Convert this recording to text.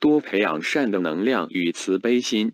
多培养善的能量与慈悲心。